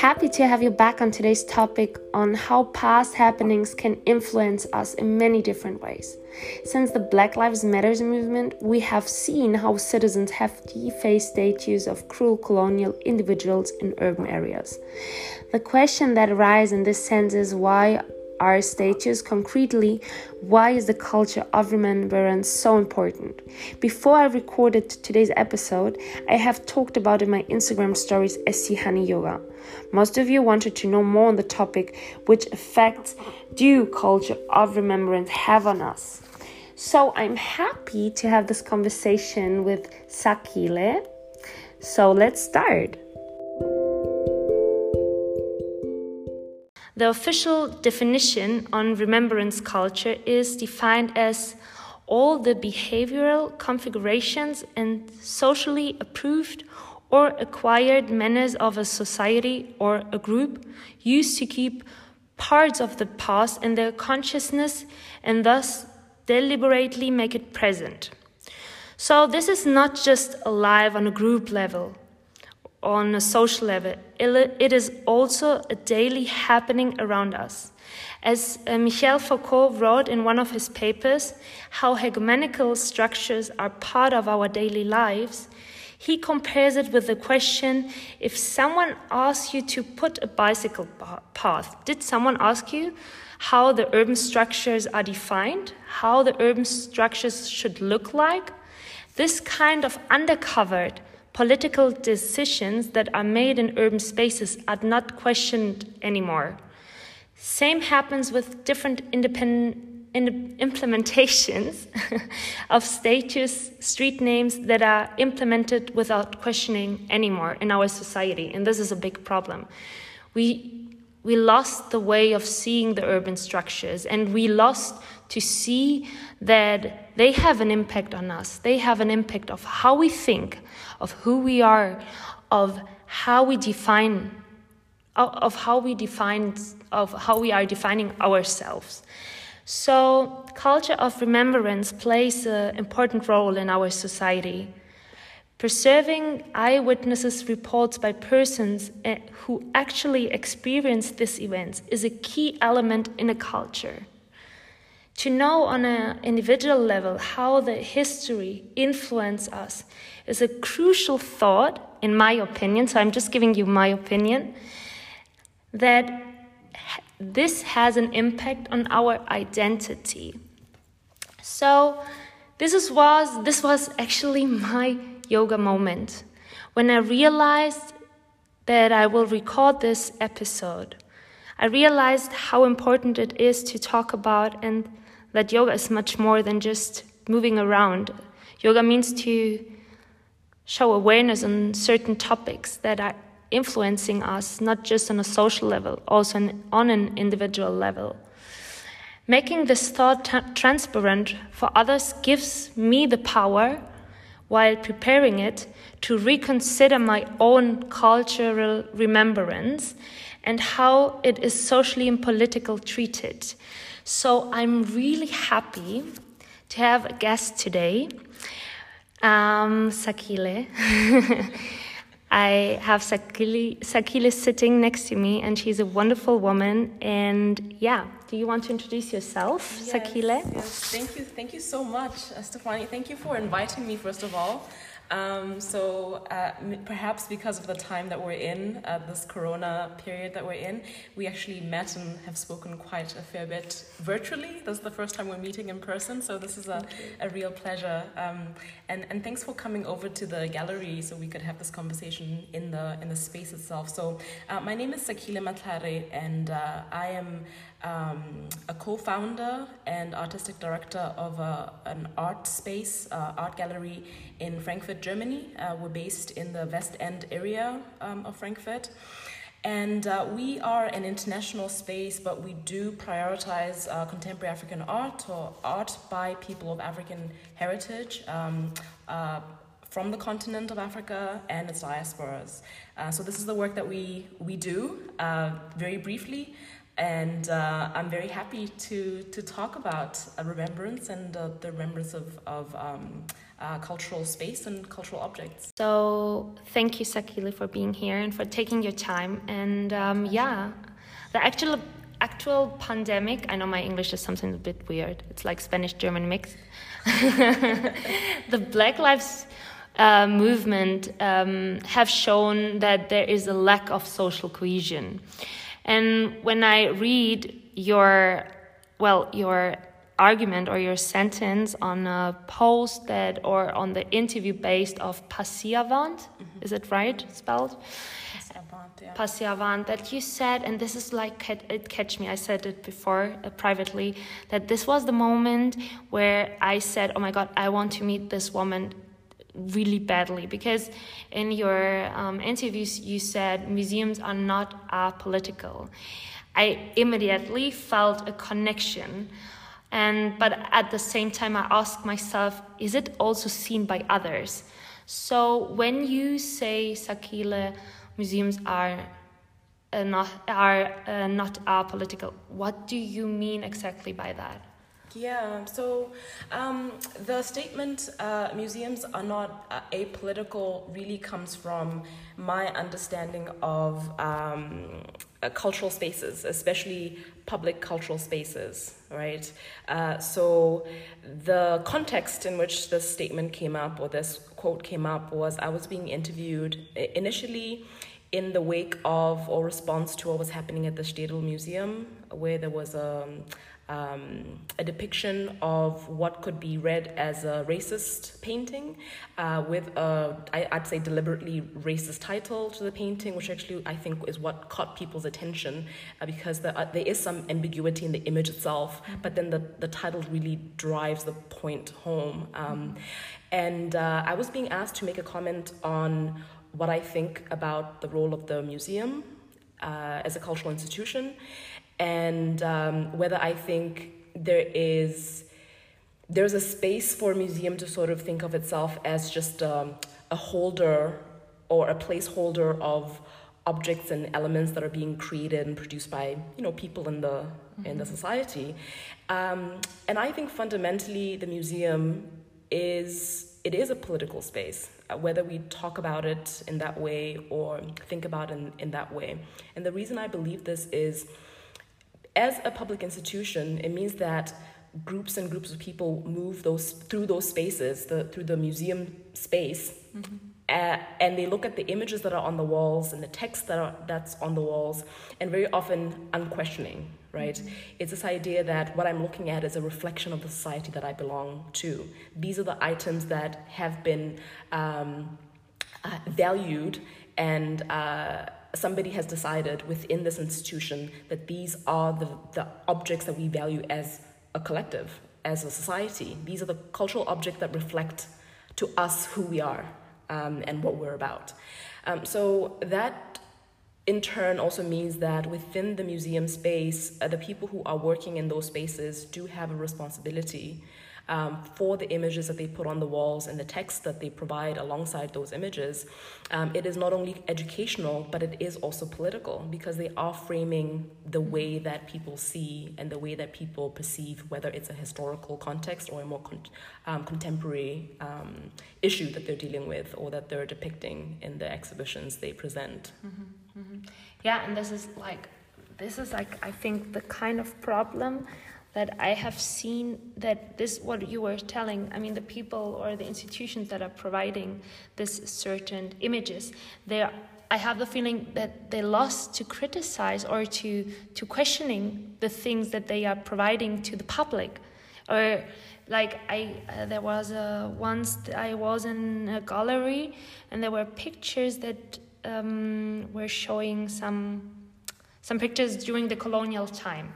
Happy to have you back on today's topic on how past happenings can influence us in many different ways. Since the Black Lives Matters movement, we have seen how citizens have defaced statues of cruel colonial individuals in urban areas. The question that arises in this sense is why our statues concretely why is the culture of remembrance so important? Before i recorded today's episode i have talked about in my instagram stories sc honey yoga. Most of you wanted to know more on the topic which effects do culture of remembrance have on us? So i'm happy to have this conversation with Sakhile. So let's start The official definition on remembrance culture is defined as all the behavioral configurations and socially approved or acquired manners of a society or a group used to keep parts of the past in their consciousness and thus deliberately make it present. So, this is not just alive on a group level, on a social level, it is also a daily happening around us. As uh, Michel Foucault wrote in one of his papers, how hegemonical structures are part of our daily lives, he compares it with the question if someone asks you to put a bicycle path, did someone ask you how the urban structures are defined, how the urban structures should look like? This kind of undercovered political decisions that are made in urban spaces are not questioned anymore. Same happens with different independent in implementations of status street names that are implemented without questioning anymore in our society and this is a big problem we we lost the way of seeing the urban structures and we lost to see that they have an impact on us. They have an impact of how we think of who we are of how we define of how we define of how we are defining ourselves. So culture of remembrance plays an important role in our society. Preserving eyewitnesses' reports by persons eh, who actually experienced these events is a key element in a culture. To know on an individual level how the history influences us is a crucial thought, in my opinion. So I'm just giving you my opinion that this has an impact on our identity. So this is, was this was actually my yoga moment when I realized that I will record this episode. I realized how important it is to talk about and that yoga is much more than just moving around. Yoga means to show awareness on certain topics that are influencing us, not just on a social level, also on an individual level. Making this thought transparent for others gives me the power while preparing it to reconsider my own cultural remembrance and how it is socially and politically treated. So I'm really happy to have a guest today, um, Sakhile. I have Sakhile, Sakhile sitting next to me, and she's a wonderful woman. And yeah, do you want to introduce yourself, yes, Sakhile? Yes, thank you, thank you so much, Stefani. Thank you for inviting me, first of all. Um, so uh, perhaps because of the time that we're in, uh, this Corona period that we're in, we actually met and have spoken quite a fair bit virtually. This is the first time we're meeting in person, so this is a, a real pleasure. Um, and and thanks for coming over to the gallery so we could have this conversation in the in the space itself. So uh, my name is Sakhile Matlhare, and uh, I am um, a co-founder and artistic director of a, an art space, uh, art gallery in Frankfurt, Germany. Uh, we're based in the West End area um, of Frankfurt. And uh, we are an international space, but we do prioritize uh, contemporary African art or art by people of African heritage um, uh, from the continent of Africa and its diasporas. Uh, so this is the work that we, we do. very briefly, and uh, I'm very happy to to talk about remembrance and uh, the remembrance of of um, uh, cultural space and cultural objects. So thank you, Sakhile, for being here and for taking your time. And um, yeah, the actual actual pandemic. I know my English is something a bit weird. It's like Spanish German mix. the Black Lives uh, movement um, have shown that there is a lack of social cohesion. And when I read your, well, your argument or your sentence on a post that or on the interview based of Passiavant, mm-hmm. is it right spelled? Passiavant, yeah. that you said, and this is like it catch me. I said it before uh, privately that this was the moment where I said, "Oh my God, I want to meet this woman really badly because in your um, interviews you said museums are not apolitical. I immediately felt a connection. And but at the same time I asked myself, is it also seen by others? So when you say Sakhile, museums are uh, not are uh, not apolitical, what do you mean exactly by that? Yeah, so um, the statement uh, museums are not uh, apolitical really comes from my understanding of um, uh, cultural spaces, especially public cultural spaces, right? Uh, so the context in which this statement came up or this quote came up was I was being interviewed initially in the wake of or response to what was happening at the Städel Museum, where there was a um, a depiction of what could be read as a racist painting uh, with a, I, I'd say, deliberately racist title to the painting, which actually I think is what caught people's attention uh, because the, uh, there is some ambiguity in the image itself, but then the, the title really drives the point home. Um, and uh, I was being asked to make a comment on what I think about the role of the museum uh, as a cultural institution and um, whether I think there is there's a space for a museum to sort of think of itself as just um, a holder or a placeholder of objects and elements that are being created and produced by you know people in the mm-hmm. in the mm-hmm. society um, and i think fundamentally the museum is it is a political space uh, whether we talk about it in that way or think about it in, in that way and the reason i believe this is as a public institution, it means that groups and groups of people move those through those spaces, the, through the museum space, mm-hmm. uh, and they look at the images that are on the walls and the text that are, that's on the walls, and very often unquestioning. Right? Mm-hmm. It's this idea that what I'm looking at is a reflection of the society that I belong to. These are the items that have been um, uh, valued and. Uh, somebody has decided within this institution that these are the, the objects that we value as a collective, as a society. These are the cultural objects that reflect to us who we are um, and what we're about. Um, so that in turn also means that within the museum space, uh, the people who are working in those spaces do have a responsibility um, for the images that they put on the walls and the text that they provide alongside those images, um, it is not only educational, but it is also political because they are framing the way that people see and the way that people perceive whether it's a historical context or a more con- um, contemporary um, issue that they're dealing with or that they're depicting in the exhibitions they present. Mm-hmm, mm-hmm. Yeah, and this is like, this is like, I think, the kind of problem that I have seen that this what you were telling I mean the people or the institutions that are providing this certain images they I have the feeling that they lost to criticize or to to questioning the things that they are providing to the public. Or like I uh, there was a once I was in a gallery and there were pictures that um, were showing some some pictures during the colonial time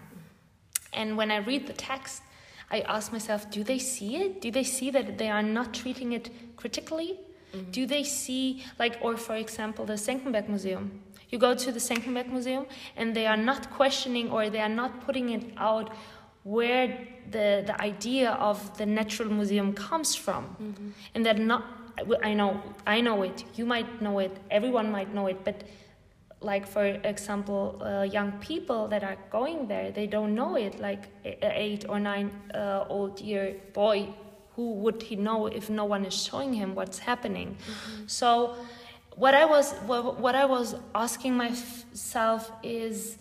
and when I read the text, I ask myself, do they see it? Do they see that they are not treating it critically? Mm-hmm. Do they see, like, or for example, the Senckenberg Museum? You go to the Senckenberg Museum and they are not questioning or they are not putting it out where the, the idea of the natural museum comes from. Mm-hmm. And they're not, I know, I know it, you might know it, everyone might know it, but like for example uh, young people that are going there they don't know it like eight or nine uh, old year boy who would he know if no one is showing him what's happening mm-hmm. so what i was what, what i was asking myself is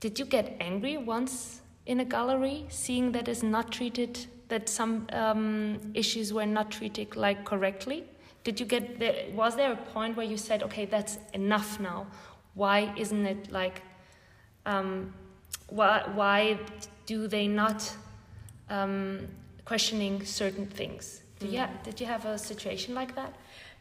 did you get angry once in a gallery seeing that is not treated that some um, issues were not treated like correctly did you get there was there a point where you said okay that's enough now why isn't it like um, why why do they not um, questioning certain things did you, mm. did you have a situation like that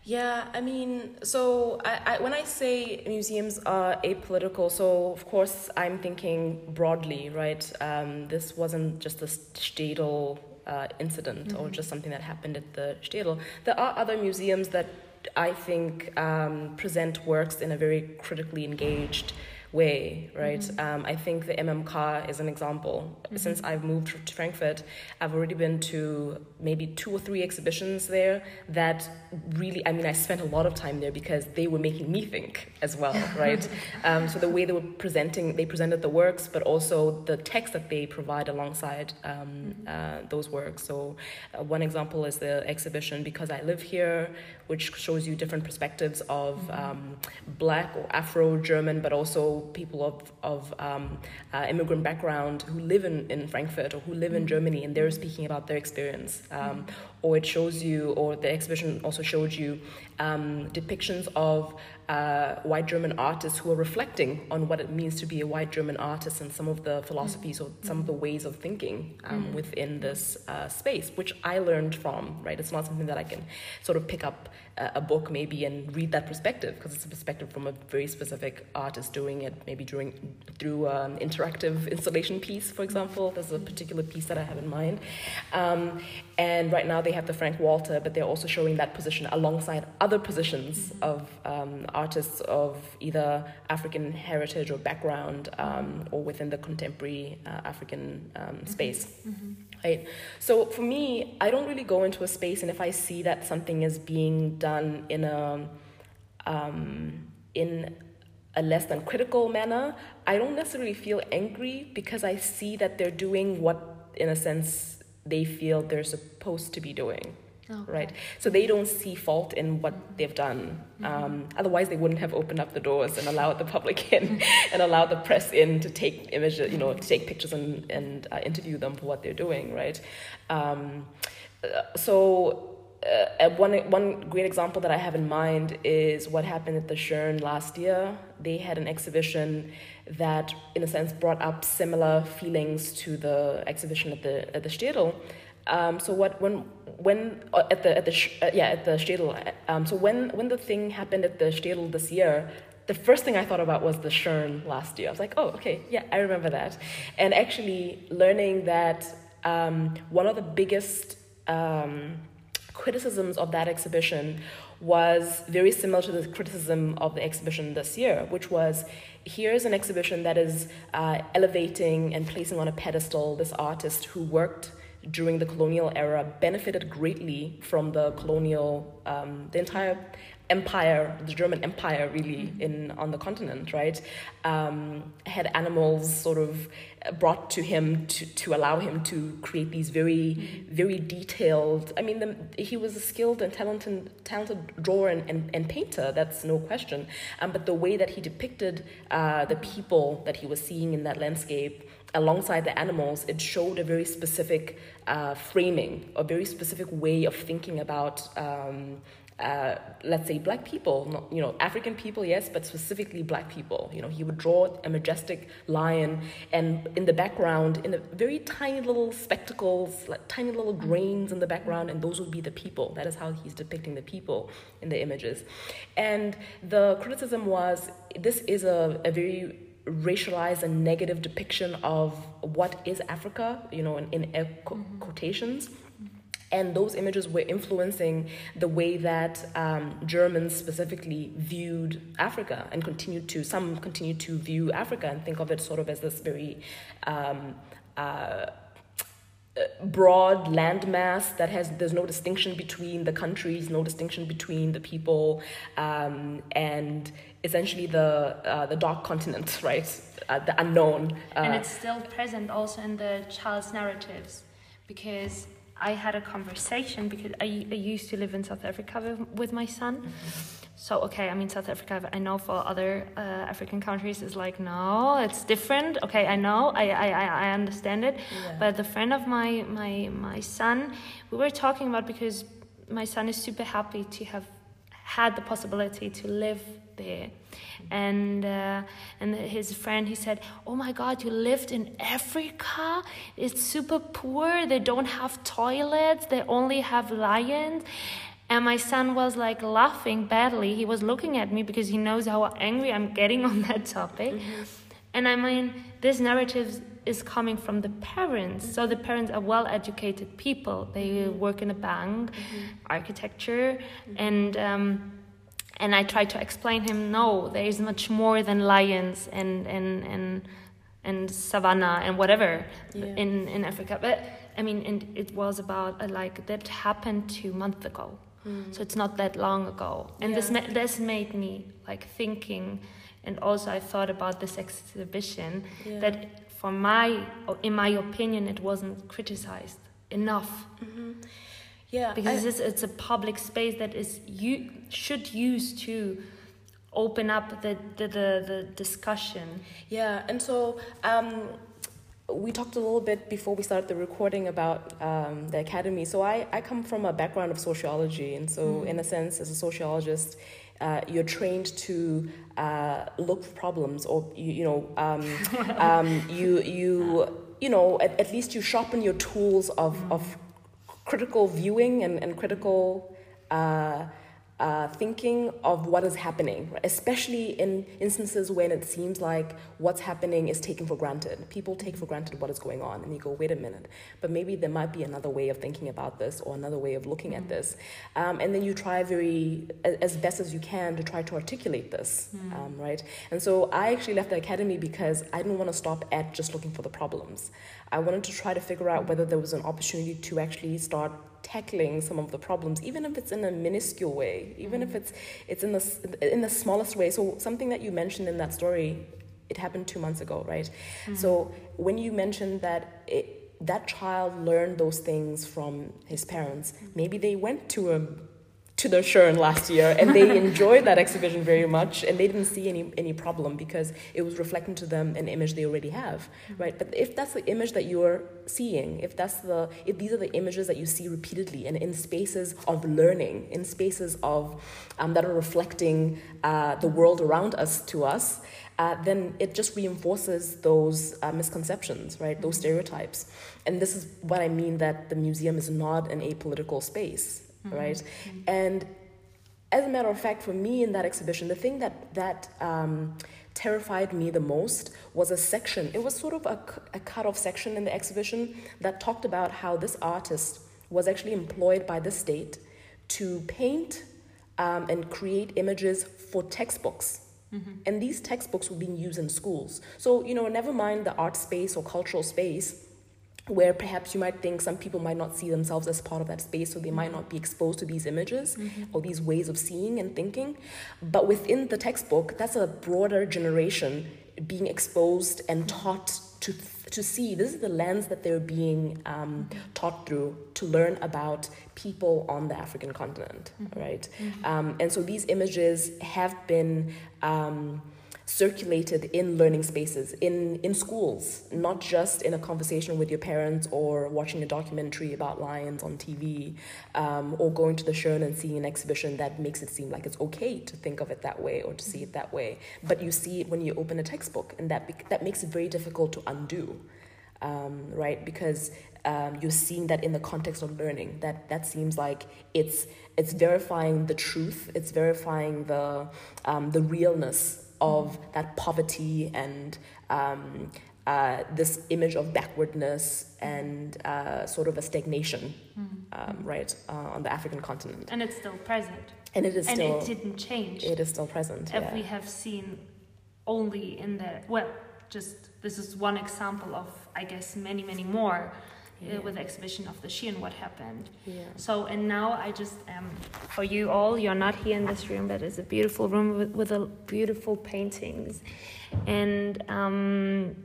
yeah, I mean, so I, I, when I say museums are apolitical, so of course I'm thinking broadly, right? Um, this wasn't just a Städel uh, incident mm-hmm. or just something that happened at the Städel. There are other museums that I think um, present works in a very critically engaged way, right? Mm-hmm. Um, I think the MMK is an example. Mm-hmm. Since I've moved to Frankfurt, I've already been to maybe two or three exhibitions there that really, I mean, I spent a lot of time there because they were making me think as well, right? um, so the way they were presenting, they presented the works, but also the text that they provide alongside um, mm-hmm. uh, those works. So uh, one example is the exhibition Because I Live Here, which shows you different perspectives of mm-hmm. um, black or Afro German, but also people of, of um, uh, immigrant background who live in, in Frankfurt or who live in mm-hmm. Germany and they're speaking about their experience. Um, mm-hmm. or it shows you, or the exhibition also showed you um, depictions of uh, white German artists who are reflecting on what it means to be a white German artist and some of the philosophies or some of the ways of thinking um, mm. within this uh, space, which I learned from, right? It's not something that I can sort of pick up a book maybe and read that perspective because it's a perspective from a very specific artist doing it maybe during through an interactive installation piece for example. There's a particular piece that i have in mind. Um, and right now they have the frank walter but they're also showing that position alongside other positions of um, artists of either african heritage or background um, or within the contemporary uh, african um, space. Mm-hmm right? So for me, I don't really go into a space, and if I see that something is being done in a um, in a less than critical manner, I don't necessarily feel angry because I see that they're doing what, in a sense, they feel they're supposed to be doing. Okay. Right. So they don't see fault in what they've done. Mm-hmm. Um, otherwise, they wouldn't have opened up the doors and allowed the public in and allowed the press in to take images, you know, to take pictures and, and uh, interview them for what they're doing. Right. Um, uh, so. Uh, one one great example that I have in mind is what happened at the Schirn last year. They had an exhibition that, in a sense, brought up similar feelings to the exhibition at the at the Städel. Um, so what when when uh, at the at the uh, yeah at the Städel. Um, so when when the thing happened at the Städel this year, the first thing I thought about was the Schirn last year. I was like, oh, okay, yeah, I remember that. And actually learning that um, one of the biggest um, criticisms of that exhibition was very similar to the criticism of the exhibition this year, which was here's an exhibition that is uh, elevating and placing on a pedestal this artist who worked during the colonial era benefited greatly from the colonial, um, the entire empire, the German Empire, really mm-hmm. in on the continent, right? Um, had animals sort of brought to him to, to allow him to create these very, mm-hmm. very detailed. I mean, the, he was a skilled and talented, talented drawer and, and, and painter. That's no question. Um, but the way that he depicted uh, the people that he was seeing in that landscape alongside the animals, it showed a very specific uh, framing, a very specific way of thinking about, um, uh, let's say, black people, not, you know, African people, yes, but specifically black people. You know, he would draw a majestic lion, and in the background, in the very tiny little spectacles, like tiny little grains in the background, and those would be the people. That is how he's depicting the people in the images. And the criticism was this is a, a very racialized and negative depiction of what is Africa, you know, in, in air mm-hmm. quotations. And those images were influencing the way that um, Germans specifically viewed Africa and continued to, some continue to view Africa and think of it sort of as this very um, uh, broad landmass that has there's no distinction between the countries, no distinction between the people, um, and essentially the uh, the dark continent, right? Uh, the unknown. Uh, and it's still present also in the child's narratives, because I had a conversation because I, I used to live in South Africa with, with my son. Mm-hmm so okay i mean south africa i know for other uh, african countries is like no it's different okay i know i i i understand it yeah. but the friend of my my my son we were talking about because my son is super happy to have had the possibility to live there and uh, and his friend he said oh my god you lived in africa it's super poor they don't have toilets they only have lions and my son was like laughing badly. He was looking at me because he knows how angry I'm getting on that topic. Mm-hmm. And I mean, this narrative is coming from the parents. So the parents are well educated people. They work in a bank, mm-hmm. architecture, mm-hmm. and. Um, and I try to explain him no, there is much more than lions and and and and savannah and whatever yeah. in in Africa. But I mean, and it was about uh, like that happened two months ago. Mm. So it's not that long ago. And yeah. this ma- this made me like thinking and also I thought about this exhibition yeah. that for my in my opinion it wasn't criticized enough. Mm-hmm. Yeah. Because I, it's, it's a public space that is you should use to open up the, the, the, the discussion. Yeah, and so um, we talked a little bit before we started the recording about um, the academy. So I, I come from a background of sociology, and so mm. in a sense, as a sociologist, uh, you're trained to uh, look for problems, or you, you know, um, um, you you you know, at, at least you sharpen your tools of mm. of critical viewing and and critical. Uh, uh, thinking of what is happening, especially in instances when it seems like what's happening is taken for granted. People take for granted what is going on, and you go, wait a minute, but maybe there might be another way of thinking about this or another way of looking mm-hmm. at this. Um, and then you try very, as best as you can, to try to articulate this, mm-hmm. um, right? And so I actually left the academy because I didn't want to stop at just looking for the problems. I wanted to try to figure out whether there was an opportunity to actually start tackling some of the problems, even if it's in a minuscule way, even mm-hmm. if it's it's in the in the smallest way. So something that you mentioned in that story, it happened two months ago, right? Mm-hmm. So when you mentioned that it, that child learned those things from his parents, mm-hmm. maybe they went to a to the Schirn last year, and they enjoyed that exhibition very much, and they didn't see any any problem because it was reflecting to them an image they already have, right? But if that's the image that you're seeing, if that's the if these are the images that you see repeatedly and in spaces of learning, in spaces of um, that are reflecting uh, the world around us to us, uh, then it just reinforces those uh, misconceptions, right? Those stereotypes. And this is what I mean that the museum is not an apolitical space mm-hmm. right? Mm-hmm. And as a matter of fact, for me in that exhibition, the thing that that um, terrified me the most was a section. It was sort of a, a cut off section in the exhibition that talked about how this artist was actually employed by the state to paint um, and create images for textbooks. Mm-hmm. And these textbooks were being used in schools. So, you know, never mind the art space or cultural space, where perhaps you might think some people might not see themselves as part of that space, so they might not be exposed to these images mm-hmm. or these ways of seeing and thinking. But within the textbook, that's a broader generation being exposed and taught to to see. This is the lens that they're being um, taught through to learn about people on the African continent, mm-hmm. right? Mm-hmm. Um, and so these images have been. Um, circulated in learning spaces, in, in schools, not just in a conversation with your parents or watching a documentary about lions on TV um, or going to the Schirn and seeing an exhibition that makes it seem like it's okay to think of it that way or to see it that way. But you see it when you open a textbook, and that, that makes it very difficult to undo. Um, right? Because um, you're seeing that in the context of learning. That that seems like it's it's verifying the truth. It's verifying the um, the realness of that poverty and um, uh, this image of backwardness and uh, sort of a stagnation, mm-hmm. um, right, uh, on the African continent. And it's still present. And it is and still. And it didn't change. It is still present. If yeah. we have seen only in the well, just this is one example of I guess many many more uh, with the exhibition of the she and what happened. Yeah. So and now I just um, for you all, you're not here in this room, but it's a beautiful room with, with a beautiful paintings, and. Um,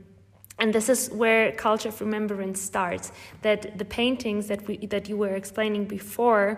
and this is where culture of remembrance starts. That the paintings that we that you were explaining before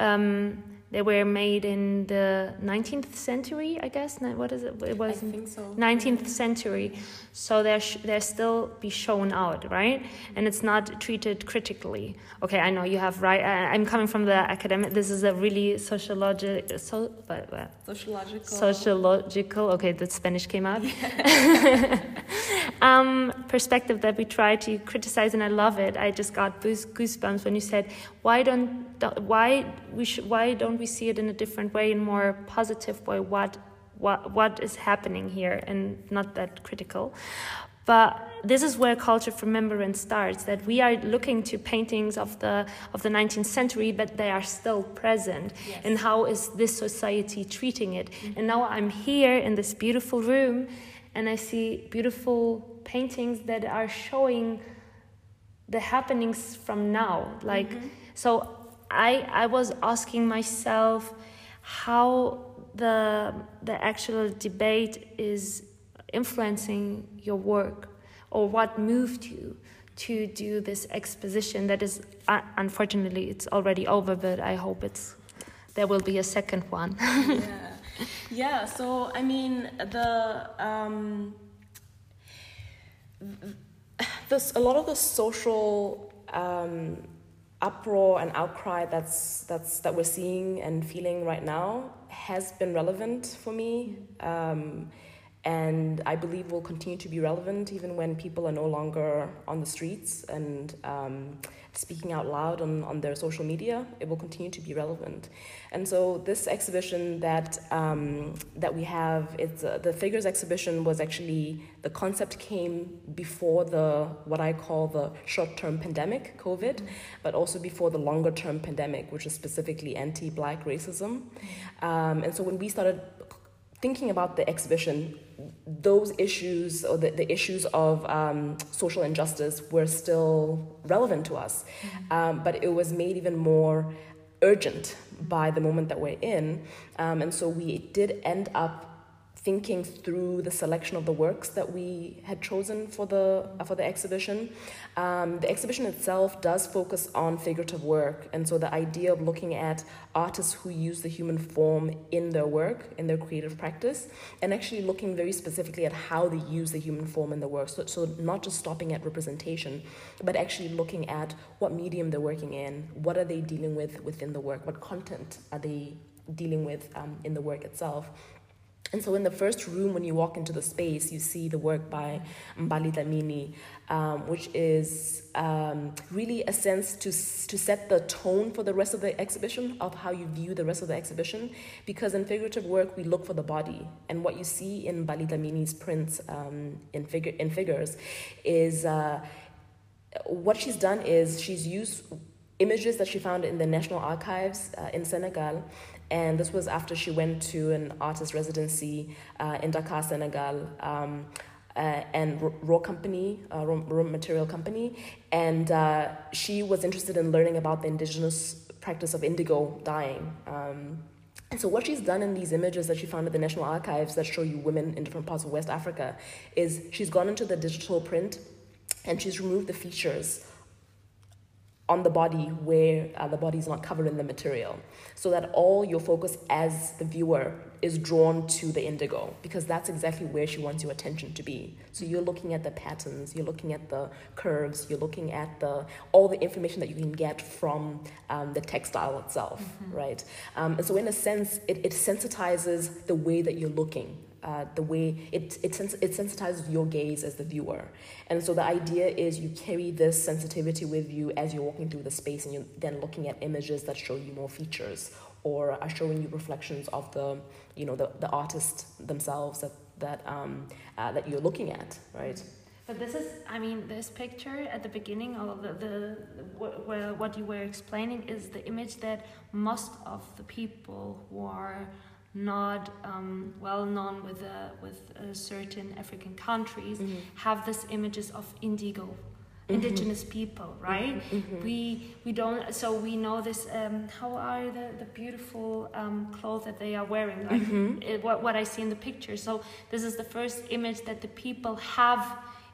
um, they were made in the 19th century, I guess. What is it? It was I think so. 19th century. So they're sh- they're still be shown out, right? And it's not treated critically. Okay, I know you have right. I, I'm coming from the academic. This is a really sociological, so, but, but Sociological. sociological. Okay, the Spanish came out. um, perspective that we try to criticize, and I love it. I just got goose- goosebumps when you said, "Why don't, why we should, why don't we see it in a different way, in more positive way? What what what is happening here, and not that critical." But this is where culture of remembrance starts. That we are looking to paintings of the of the 19th century, but they are still present. Yes. And how is this society treating it? Mm-hmm. And now I'm here in this beautiful room, and I see beautiful paintings that are showing the happenings from now. Like, mm-hmm. So I I was asking myself how the the actual debate is influencing your work or what moved you to do this exposition that is uh, unfortunately it's already over but i hope it's there will be a second one yeah. yeah so i mean the um this a lot of the social um uproar and outcry that's that's that we're seeing and feeling right now has been relevant for me. Um and I believe will continue to be relevant even when people are no longer on the streets and um, speaking out loud on, on their social media. It will continue to be relevant, and so this exhibition that um, that we have, it's uh, the figures exhibition was actually the concept came before the what I call the short term pandemic, COVID, but also before the longer term pandemic, which is specifically anti Black racism, um, and so when we started thinking about the exhibition, those issues or the, the issues of um, social injustice were still relevant to us. Um, but it was made even more urgent by the moment that we're in. Um, and so we did end up thinking through the selection of the works that we had chosen for the uh, for the exhibition. Um, the exhibition itself does focus on figurative work, and so the idea of looking at artists who use the human form in their work, in their creative practice, and actually looking very specifically at how they use the human form in the work. So, so not just stopping at representation, but actually looking at what medium they're working in, what are they dealing with within the work, what content are they dealing with um, in the work itself. And so, in the first room, when you walk into the space, you see the work by Mbali Dhlamini, um, which is um, really a sense to, to set the tone for the rest of the exhibition, of how you view the rest of the exhibition. Because in figurative work, we look for the body. And what you see in Mbali Dhlamini's prints um, in, figure, in figures is uh, what she's done is she's used images that she found in the National Archives uh, in Senegal and this was after she went to an artist residency uh, in Dakar, Senegal. Um, uh, and raw company, uh, raw, raw, material company, and uh, she was interested in learning about the indigenous practice of indigo dyeing. Um, and so, what she's done in these images that she found at the National Archives that show you women in different parts of West Africa is she's gone into the digital print and she's removed the features on the body where uh, the body is not covered in the material. So that all your focus as the viewer is drawn to the indigo because that's exactly where she wants your attention to be. So you're looking at the patterns you're looking at the curves you're looking at the all the information that you can get from um, the textile itself mm-hmm. right? Um, and so in a sense it, it sensitizes the way that you're looking uh, the way it, it, sens- it sensitizes your gaze as the viewer. And so the idea is you carry this sensitivity with you as you're walking through the space and you're then looking at images that show you more features or are showing you reflections of the, you know, the, the artist themselves that, that, um, uh, that you're looking at, right? But this is, I mean, this picture at the beginning of the, the, the what you were explaining is the image that most of the people who are not um, well known with uh, with uh, certain African countries Mhm. have this images of indigo indigenous people right? We we don't so we know this um, how are the, the beautiful um, clothes that they are wearing like it, what, what i see in the picture. So this is the first image that the people have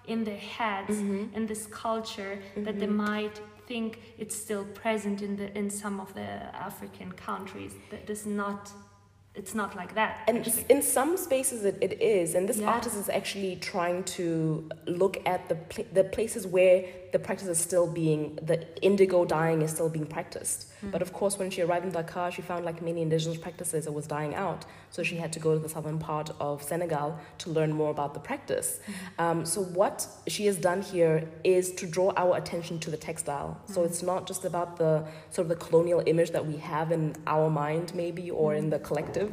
in their heads in this culture that they might think it's still present in the in some of the african countries. That does not it's not like that And actually. in some spaces it, it is, and this Yeah. artist is actually trying to look at the pla- the places where the practice is still being the indigo dyeing is still being practiced. Hmm. But of course, when she arrived in Dakar, she found like many indigenous practices, it was dying out. So she had to go to the southern part of Senegal to learn more about the practice. Hmm. Um, so what she has done here is to draw our attention to the textile. So it's not just about the sort of the colonial image that we have in our mind, maybe, or in the collective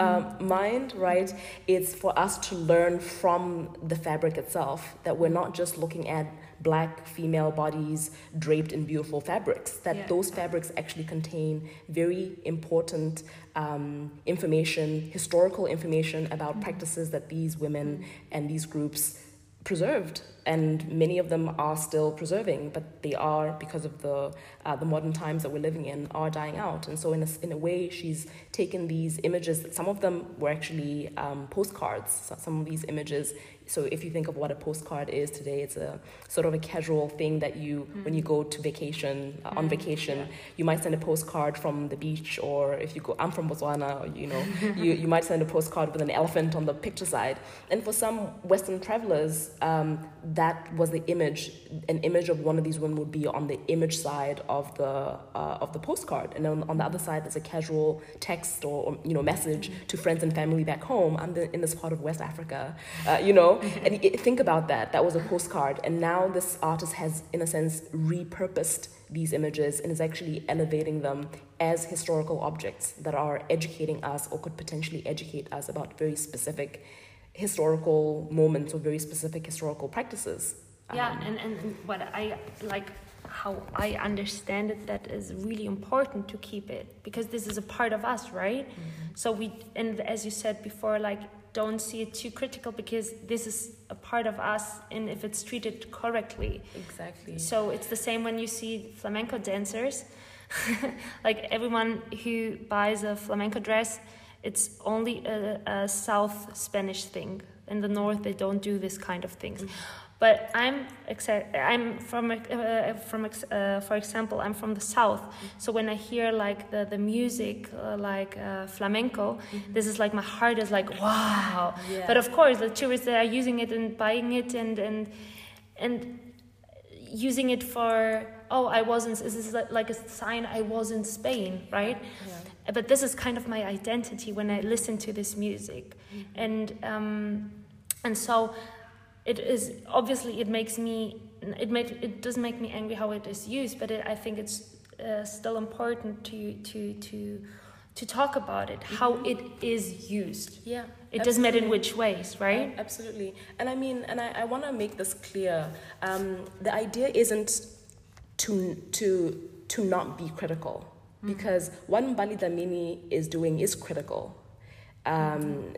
um, mind, right? It's for us to learn from the fabric itself that we're not just looking at black female bodies draped in beautiful fabrics, that Yeah. those fabrics actually contain very important um, information, historical information about practices that these women and these groups preserved and many of them are still preserving but they are because of the uh, the modern times that we're living in are dying out. And so in a, in a way she's taken these images some of them were actually um, postcards some of these images so if you think of what a postcard is today it's a sort of a casual thing that you when you go to vacation uh, on Mm, vacation yeah. you might send a postcard from the beach or if you go i'm from botswana you know you, you might send a postcard with an elephant on the picture side. And for some western travelers um, that was the image an image of one of these women would be on the image side of the uh, of the postcard. And on, on the other side there's a casual text or, or you know message to friends and family back home. I'm the, in this part of west africa uh, you know and think about that. That was a postcard. And now this artist has in a sense repurposed these images and is actually elevating them as historical objects that are educating us or could potentially educate us about very specific historical moments or very specific historical practices. yeah Um, and, and and what i like how i understand it that is really important to keep it because this is a part of us right? So we and as you said before like don't see it too critical because this is a part of us and if it's treated correctly. Exactly. so it's the same when you see flamenco dancers. Like everyone who buys a flamenco dress it's only a, a south spanish thing. In the north they don't do this kind of things mm-hmm. But i'm i'm from uh, from ex- uh, for example i'm from the south. So when i hear like the the music uh, like uh, flamenco this is like my heart is like wow. Yeah. but of course the tourists that are using it and buying it and and and using it for oh i wasn't this is like a sign i was in spain right? Yeah. but this is kind of my identity when i listen to this music. And um and so it is obviously it makes me it make it does make me angry how it is used but it, i think it's uh, still important to to to to talk about it how it is used Yeah. it doesn't matter in which ways right Uh, absolutely. And I mean, and I, I want to make this clear. Um, the idea isn't to, to, to not be critical, because what Mbali Dhlamini is doing is critical. Um,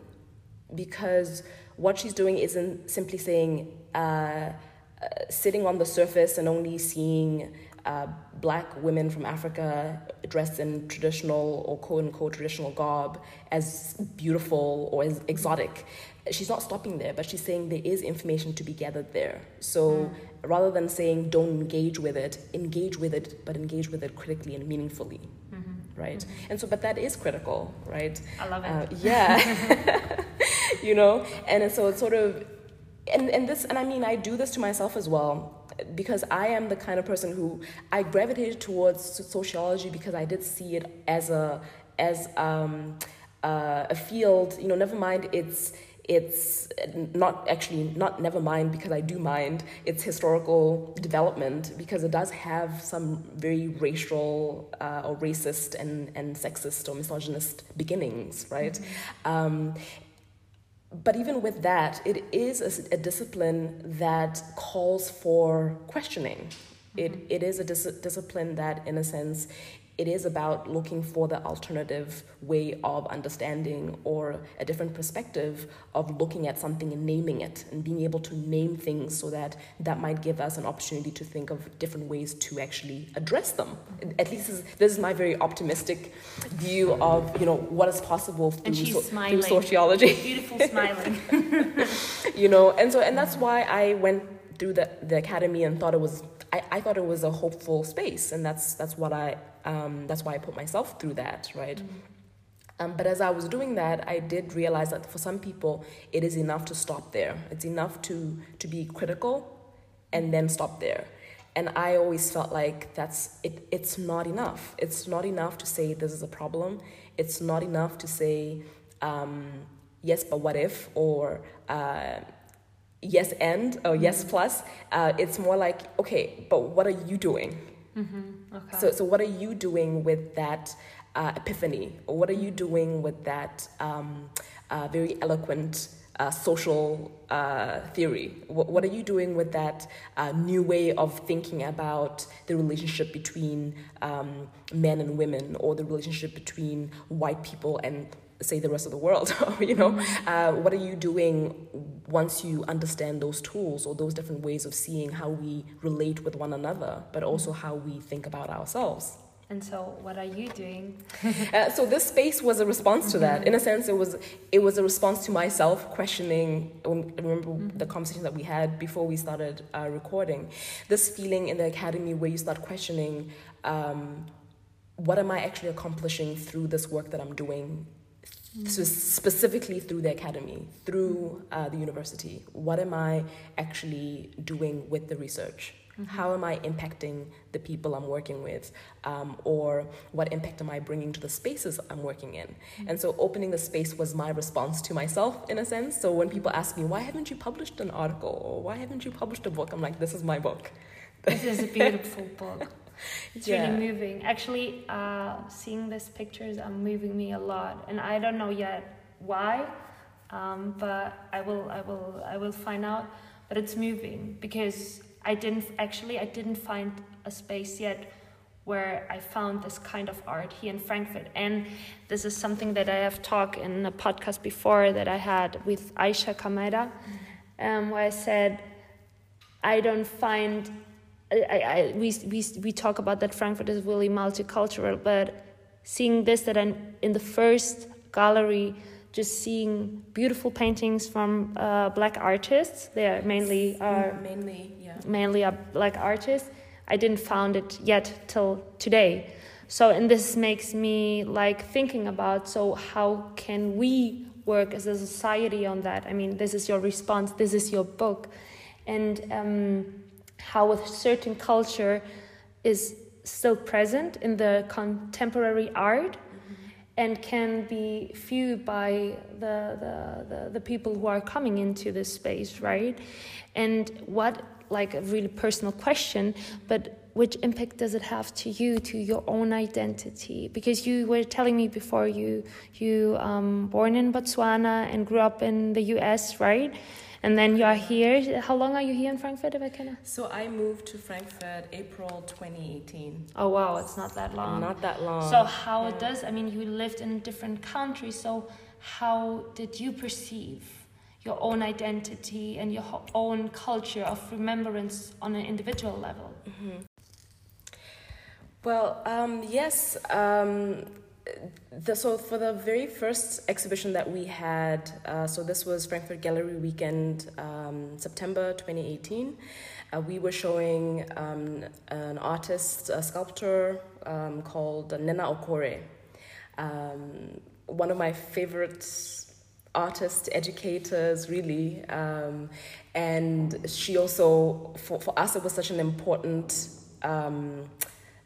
because what she's doing isn't simply saying, uh, uh, sitting on the surface and only seeing uh, black women from Africa dressed in traditional or quote unquote traditional garb as beautiful or as exotic. She's not stopping there, but she's saying there is information to be gathered there. So rather than saying don't engage with it, engage with it, but engage with it critically and meaningfully. Right? And so, but that is critical, right? i love it Uh, yeah. you know? And so it's sort of, and, and this, and I mean, I do this to myself as well because I am the kind of person who I gravitated towards sociology because I did see it as a, as um, uh, a field, you know, never mind it's, it's not actually not never mind because I do mind its historical development because it does have some very racial uh, or racist and, and sexist or misogynist beginnings, right? Um, but even with that, it is a, a discipline that calls for questioning. It, it is a dis- discipline that, in a sense, it is about looking for the alternative way of understanding or a different perspective of looking at something and naming it and being able to name things so that that might give us an opportunity to think of different ways to actually address them. At least this is, this is my very optimistic view of you know what is possible through, so, through sociology. Beautiful smiling. you know, and so and that's why I went through the, the academy and thought it was I, I thought it was a hopeful space and that's that's what I um, that's why I put myself through that right? Mm. um, but as I was doing that I did realize that for some people it is enough to stop there. It's enough to to be critical and then stop there. And I always felt like that's it it's not enough. It's not enough to say this is a problem. It's not enough to say um, yes but what if or uh, yes and or yes mm-hmm. plus uh, it's more like okay but what are you doing mm-hmm. okay. so so what are you doing with that uh, epiphany or what are you doing with that um, uh, very eloquent uh, social uh, theory what, what, are you doing with that uh, new way of thinking about the relationship between um, men and women or the relationship between white people and say the rest of the world you know mm-hmm. uh, what are you doing once you understand those tools or those different ways of seeing how we relate with one another but also mm-hmm. how we think about ourselves and so what are you doing uh, so this space was a response to that mm-hmm. in a sense it was it was a response to myself questioning remember mm-hmm. the conversation that we had before we started uh, recording this feeling in the academy where you start questioning um, what am i actually accomplishing through this work that i'm doing so specifically through the academy, through uh, the university, what am I actually doing with the research? Mm-hmm. How am I impacting the people I'm working with? Um, or what impact am I bringing to the spaces I'm working in? Mm-hmm. And so opening the space was my response to myself in a sense. So when people ask me, why haven't you published an article? Or why haven't you published a book? I'm like, this is my book. This is a beautiful book. It's yeah. really moving. Actually, uh, seeing these pictures are moving me a lot, and I don't know yet why, um, but I will, I will, I will find out. But it's moving because I didn't actually, I didn't find a space yet where I found this kind of art here in Frankfurt. And this is something that I have talked in a podcast before that I had with Aisha Kameda, um, where I said, I don't find I, I, we, we, we talk about that Frankfurt is really multicultural, but seeing this, that I'm in the first gallery, just seeing beautiful paintings from uh, black artists. They are mainly are mainly yeah mainly are black artists. I didn't found it yet till today. So and this makes me like thinking about so how can we work as a society on that? I mean, this is your response. This is your book, and. Um, how a certain culture is still present in the contemporary art and can be viewed by the, the, the, the, people who are coming into this space, right? And what, like a really personal question, but which impact does it have to you, to your own identity? Because you were telling me before you you um, born in Botswana and grew up in the U.S., right? And then you are here. How long are you here in Frankfurt, if I can? So I moved to Frankfurt April 2018. Oh wow, it's not that long. Not that long. So how yeah. it does? I mean, you lived in different countries. So how did you perceive your own identity and your own culture of remembrance on an individual level? Mm-hmm. Well, um, yes. Um, the, so for the very first exhibition that we had, uh, so this was Frankfurt Gallery Weekend, um, September 2018. Uh, we were showing um, an artist, a sculptor um, called Nnenna Okore. Um, one of my favorite artists, educators, really. Um, and she also, for, for us, it was such an important um,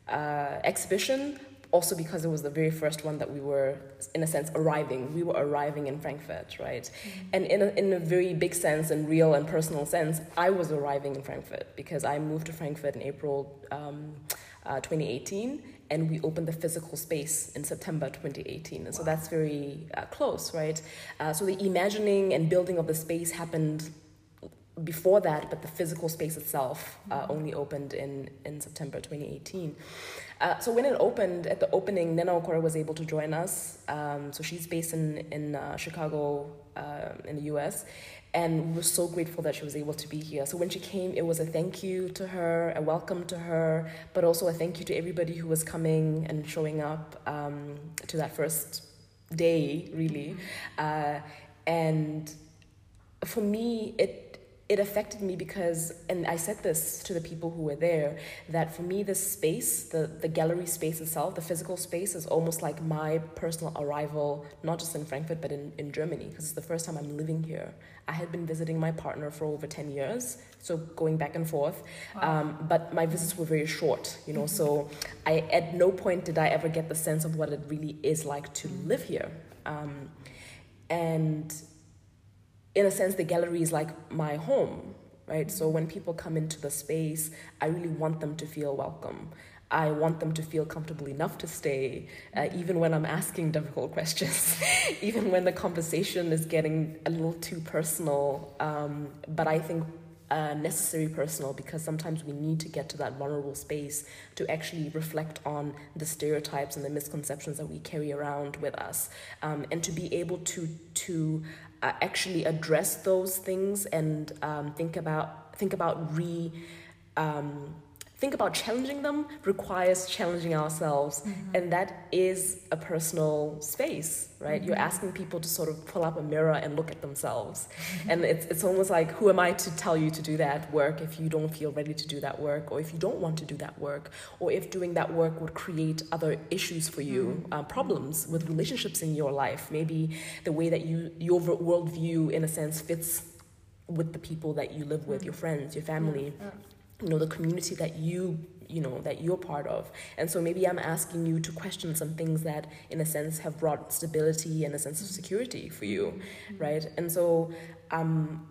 uh, exhibition also because it was the very first one that we were, in a sense, arriving. We were arriving in Frankfurt, right? Mm-hmm. And in a, in a very big sense and real and personal sense, I was arriving in Frankfurt because I moved to Frankfurt in April um, uh, 2018 and we opened the physical space in September 2018. And wow. so that's very uh, close, right? Uh, so the imagining and building of the space happened before that, but the physical space itself uh, only opened in, in September 2018. Uh, so when it opened, at the opening, Nnenna Okore was able to join us. Um, so she's based in, in uh, Chicago, uh, in the US. And we are so grateful that she was able to be here. So when she came, it was a thank you to her, a welcome to her, but also a thank you to everybody who was coming and showing up um, to that first day, really. Mm-hmm. Uh, and for me, it it affected me because, and I said this to the people who were there, that for me, the space, the, the gallery space itself, the physical space, is almost like my personal arrival, not just in Frankfurt, but in, in Germany, because it's the first time I'm living here. I had been visiting my partner for over 10 years, so going back and forth. Wow. Um, but my visits were very short, you know, mm-hmm. so I, at no point did I ever get the sense of what it really is like to live here. Um, and in a sense, the gallery is like my home, right? So when people come into the space, I really want them to feel welcome. I want them to feel comfortable enough to stay, uh, even when I'm asking difficult questions, even when the conversation is getting a little too personal. Um, but I think uh, necessary personal because sometimes we need to get to that vulnerable space to actually reflect on the stereotypes and the misconceptions that we carry around with us, um, and to be able to to uh, actually address those things and um, think about think about re um, think about challenging them requires challenging ourselves mm-hmm. and that is a personal space right mm-hmm. you're asking people to sort of pull up a mirror and look at themselves mm-hmm. and it's, it's almost like who am i to tell you to do that work if you don't feel ready to do that work or if you don't want to do that work or if doing that work would create other issues for you mm-hmm. uh, problems with relationships in your life maybe the way that you your worldview in a sense fits with the people that you live with mm-hmm. your friends your family yeah you know the community that you you know that you're part of. And so maybe i'm asking you to question some things that in a sense have brought stability and a sense of security for you mm-hmm. right? And so um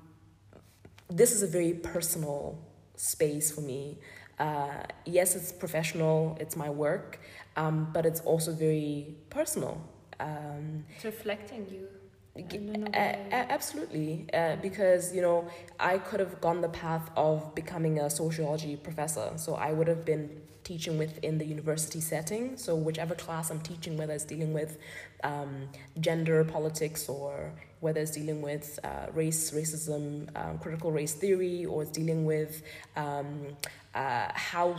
this is a very personal space for me. Uh, yes it's professional it's my work um, but it's also very personal um, it's reflecting you absolutely, uh, because you know I could have gone the path of becoming a sociology professor. So I would have been teaching within the university setting. So whichever class I'm teaching, whether it's dealing with um, gender politics or whether it's dealing with uh, race, racism, um, critical race theory, or it's dealing with um, uh, how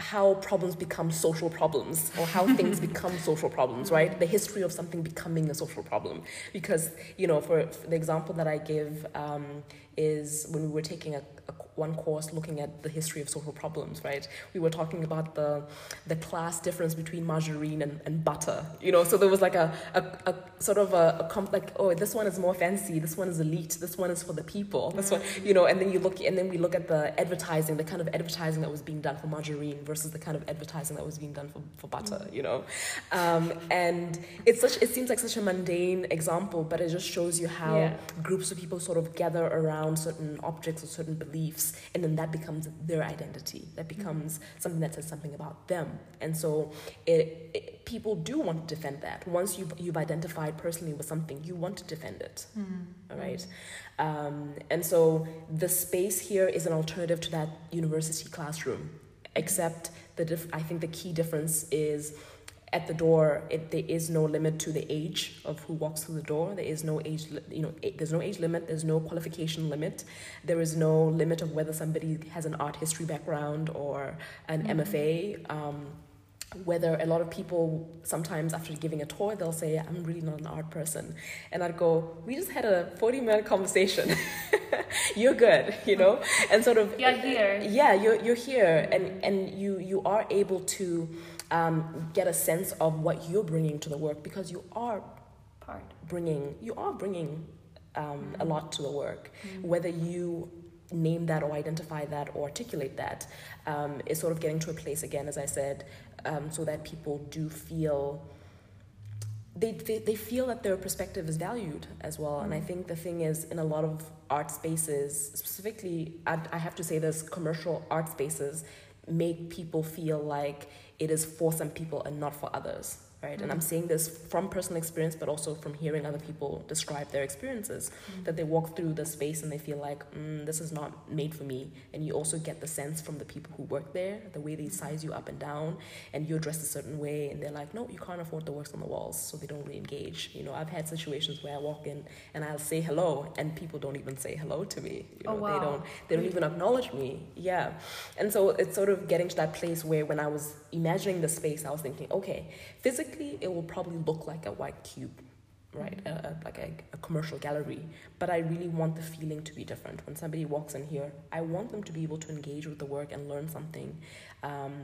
how problems become social problems or how things become social problems, right? The history of something becoming a social problem. Because, you know, for, for the example that I give um, is when we were taking a, a, one course looking at the history of social problems, right? We were talking about the the class difference between margarine and, and butter, you know. So there was like a, a, a sort of a, a comp, like oh this one is more fancy, this one is elite, this one is for the people, this one, you know. And then you look and then we look at the advertising, the kind of advertising that was being done for margarine versus the kind of advertising that was being done for, for butter, you know. Um, and it's such it seems like such a mundane example, but it just shows you how yeah. groups of people sort of gather around around certain objects or certain beliefs, and then that becomes their identity. That mm-hmm. becomes mm-hmm. something that says something about them. And so it, it, people do want to defend that. Once you've, you've identified personally with something, you want to defend it. Mm-hmm. All right. Um, and so the space here is an alternative to that university classroom, except the I think the key difference is at the door it, there is no limit to the age of who walks through the door. There is no age you know there's no age limit. There's no qualification limit. There is no limit of whether somebody has an art history background or an mm-hmm. mfa um, whether a lot of people sometimes after giving a tour they'll say i'm really not an art person. And i'd go we just had a 40 minute conversation. You're good you know? And sort of you're here. Yeah you're, you're here. And and you you are able to um, get a sense of what you're bringing to the work because you are part bringing you are bringing um, a lot to the work mm-hmm. whether you name that or identify that or articulate that um, is sort of getting to a place again as i said um, so that people do feel they, they, they feel that their perspective is valued as well mm-hmm. and i mm-hmm. think the thing is in a lot of art spaces specifically I, I have to say this commercial art spaces make people feel like it is for some people and not for others right? Mm-hmm. And I'm seeing this from personal experience, but also from hearing other people describe their experiences. Mm-hmm. That they walk through the space and they feel like, mm, this is not made for me. And you also get the sense from the people who work there, the way they mm-hmm. size you up and down, and you're dressed a certain way, and they're like, no, you can't afford the works on the walls, so they don't really engage. You know, I've had situations where I walk in and I'll say hello, and people don't even say hello to me. You oh, know, oh, wow. they don't they don't even acknowledge me. Yeah. And so it's sort of getting to that place where when I was imagining the space, I was thinking, okay, physically it will probably look like a white cube right? Mm-hmm. a, a, like a, a, commercial gallery. But i really want the feeling to be different. When somebody walks in here i want them to be able to engage with the work and learn something. Um,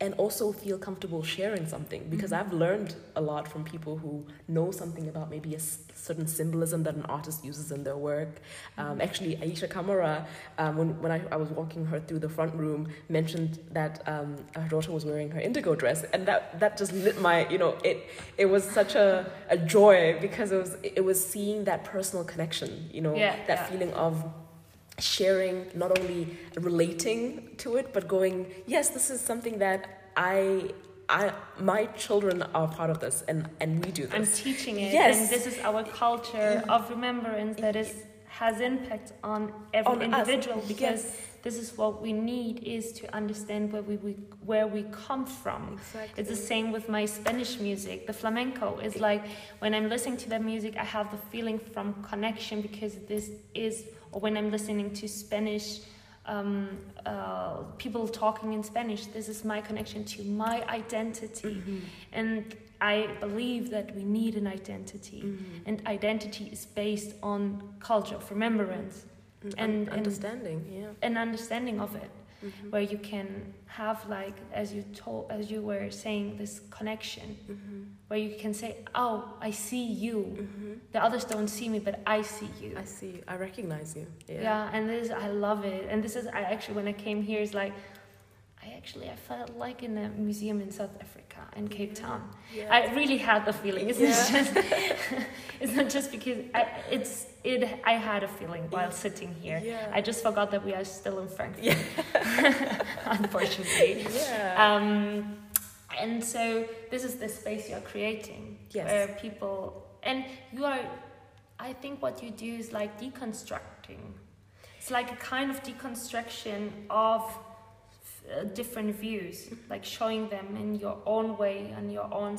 and also feel comfortable sharing something because mm-hmm. I've learned a lot from people who know something about maybe a s- certain symbolism that an artist uses in their work. Um, mm-hmm. Actually, Aisha Kamara, um, when, when I, I was walking her through the front room, mentioned that um, her daughter was wearing her indigo dress, and that, that just lit my, you know, it it was such a, a joy because it was it was seeing that personal connection, you know, yeah, that yeah. feeling of sharing, not only relating to it, but going, yes, this is something that I I my children are part of this and and we do this. I'm teaching it yes. and this is our culture of remembrance that is has impact on every on individual us. because yes. this is what we need is to understand where we, we where we come from. Exactly. It's the same with my Spanish music. The flamenco is like when I'm listening to that music I have the feeling from connection because this is or when I'm listening to Spanish um, uh, people talking in Spanish. This is my connection to my identity. Mm-hmm. And I believe that we need an identity. Mm-hmm. And identity is based on culture of remembrance. Mm, and, and understanding, yeah. An understanding of it mm-hmm. where you can have like as you told as you were saying this connection mm-hmm. where you can say oh i see you mm-hmm. the others don't see me but i see you i see you. i recognize you yeah. yeah and this i love it and this is i actually when i came here is like I actually I felt like in a museum in South Africa in Cape Town. Yeah. I really had the feeling. It's yeah. just it's not just because I, it's it. I had a feeling while sitting here. Yeah. I just forgot that we are still in Frankfurt. Yeah. unfortunately. Yeah. Um, and so this is the space you are creating yes. where people and you are. I think what you do is like deconstructing. It's like a kind of deconstruction of uh, different views, like showing them in your own way and your own,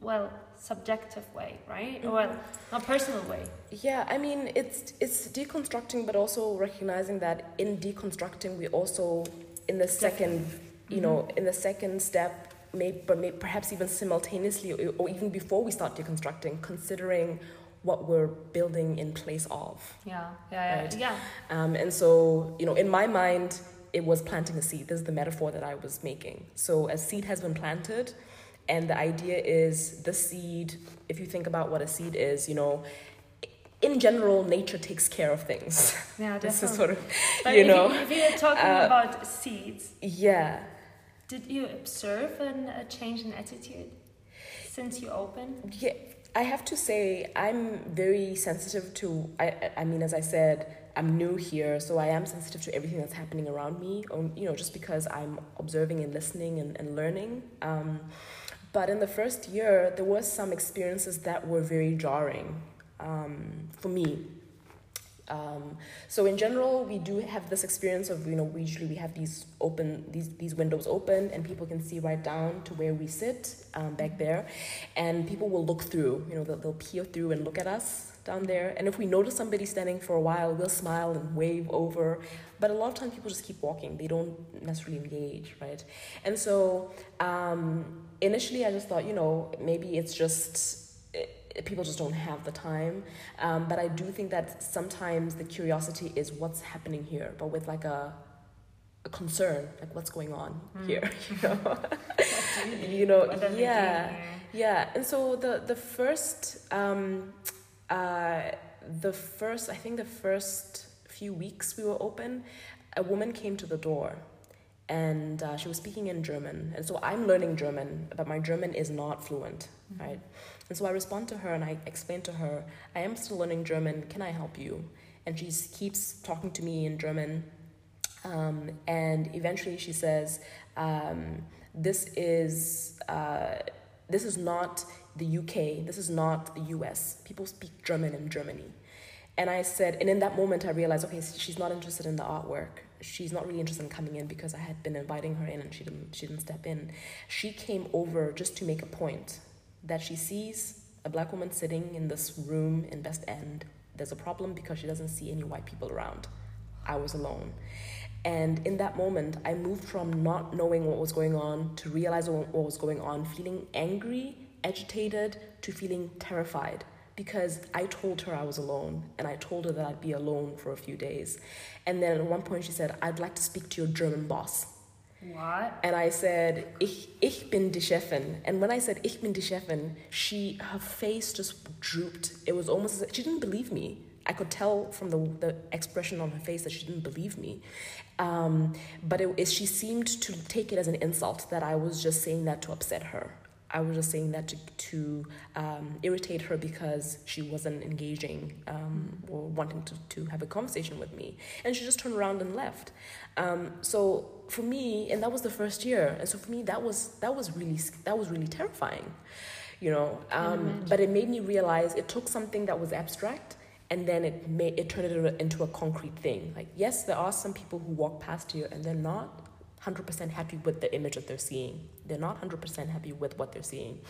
well, subjective way, right? Mm-hmm. Well, not personal way. Yeah, I mean, it's it's deconstructing, but also recognizing that in deconstructing, we also in the second, you mm-hmm. know, in the second step, may, but maybe perhaps even simultaneously, or, or even before we start deconstructing, considering what we're building in place of. Yeah, yeah, right? yeah. Um, and so, you know, in my mind, it was planting a seed. This is the metaphor that I was making. So a seed has been planted, and the idea is the seed. If you think about what a seed is, you know, in general, nature takes care of things. Yeah, definitely. this is sort of, but you if know. You, if you're talking uh, about seeds, yeah. Did you observe an, a change in attitude since you opened? Yeah, I have to say I'm very sensitive to. I I mean, as I said, I'm new here, so I am sensitive to everything that's happening around me. Um, you know, just because I'm observing and listening and, and learning. Um, but in the first year, there was some experiences that were very jarring um, for me. Um, so in general, we do have this experience of you know we usually we have these open these these windows open and people can see right down to where we sit um, back there, and people will look through. You know they'll, they'll peer through and look at us down there. And if we notice somebody standing for a while, we'll smile and wave over. But a lot of times people just keep walking. They don't necessarily engage, right? And so um, initially I just thought, you know, maybe it's just it, people just don't have the time. Um, but I do think that sometimes the curiosity is what's happening here, but with like a a concern, like what's going on mm. here, you know, you know, yeah, yeah. And so the the first um, uh, the first, I think the first few weeks we were open, a woman came to the door and uh, she was speaking in German. And so I'm learning German, but my German is not fluent, mm-hmm. right? And so I respond to her and I explain to her, I am still learning German, can I help you? And she keeps talking to me in German. Um, and eventually she says, um, This is. Uh, this is not the UK, this is not the US. People speak German in Germany. And I said, and in that moment, I realized, okay, she's not interested in the artwork. She's not really interested in coming in because I had been inviting her in and she didn't, she didn't step in. She came over just to make a point that she sees a black woman sitting in this room in West End. There's a problem because she doesn't see any white people around. I was alone. And in that moment, I moved from not knowing what was going on to realizing what was going on, feeling angry, agitated, to feeling terrified because I told her I was alone and I told her that I'd be alone for a few days. And then at one point she said, I'd like to speak to your German boss. What? And I said, ich, ich bin die Chefin. And when I said, ich bin die Chefin, she, her face just drooped. It was almost, she didn't believe me. I could tell from the, the expression on her face that she didn't believe me. Um, but it, it, she seemed to take it as an insult that I was just saying that to upset her. I was just saying that to, to um, irritate her because she wasn't engaging um, or wanting to, to have a conversation with me. And she just turned around and left. Um, so for me, and that was the first year. And so for me, that was, that was, really, that was really terrifying, you know. Um, but it made me realize it took something that was abstract and then it made it turned it into a concrete thing. Like, yes, there are some people who walk past here and they're not 100% happy with the image that they're seeing. They're not 100% happy with what they're seeing.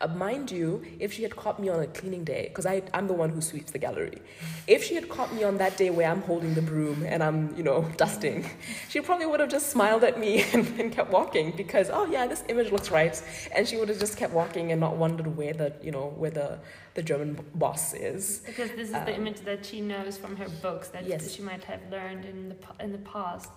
Uh, mind you, if she had caught me on a cleaning day, because I'm the one who sweeps the gallery, if she had caught me on that day where I'm holding the broom and I'm, you know, dusting, she probably would have just smiled at me and, and kept walking because, oh yeah, this image looks right. And she would have just kept walking and not wondered where the, you know, where the, the German boss is. Because this is um, the image that she knows from her books that yes. she might have learned in the, in the past.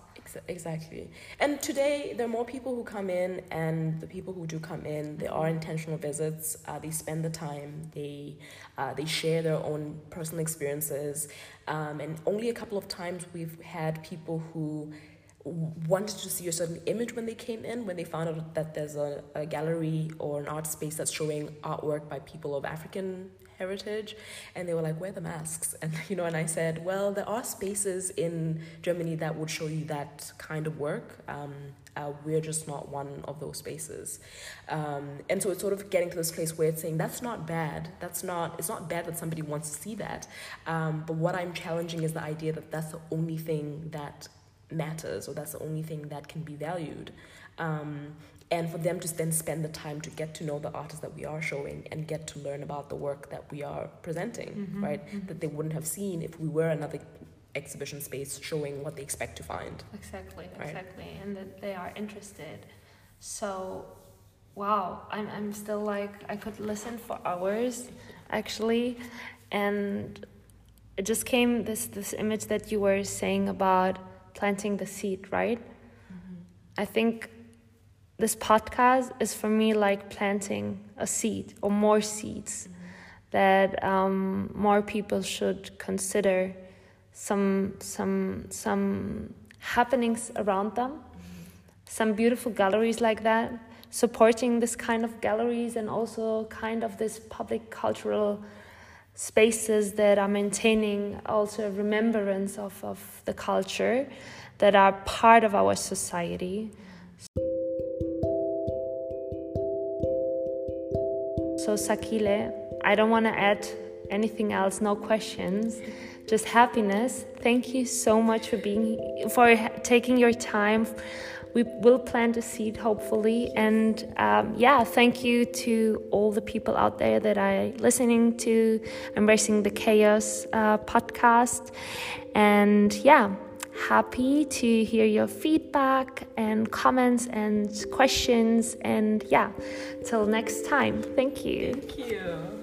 Exactly. And today, there are more people who come in, and the people who do come in, they are intentional visits. Uh, they spend the time, they, uh, they share their own personal experiences. Um, and only a couple of times we've had people who wanted to see a certain image when they came in, when they found out that there's a, a gallery or an art space that's showing artwork by people of African heritage and they were like where are the masks and you know and i said well there are spaces in germany that would show you that kind of work um, uh, we're just not one of those spaces. Um, and so it's sort of getting to this place where it's saying that's not bad. That's not it's not bad that somebody wants to see that. Um, but what i'm challenging is the idea that that's the only thing that matters or that's the only thing that can be valued. Um, and for them to then spend the time to get to know the artists that we are showing and get to learn about the work that we are presenting mm-hmm, right? Mm-hmm. that they wouldn't have seen if we were another exhibition space showing what they expect to find exactly right? exactly and that they are interested so wow I'm, I'm still like i could listen for hours actually and it just came this this image that you were saying about planting the seed right mm-hmm. i think this podcast is for me like planting a seed or more seeds mm-hmm. that um, more people should consider some some some happenings around them some beautiful galleries like that supporting this kind of galleries and also kind of this public cultural spaces that are maintaining also remembrance of, of the culture that are part of our society. So, Sakhile, I don't want to add anything else, no questions, just happiness. Thank you so much for being for taking your time. We will plant a seed, hopefully, and um, yeah, thank you to all the people out there that are listening to Embracing the Chaos uh, podcast, and yeah happy to hear your feedback and comments and questions. And yeah, till next time. Thank you. Thank you.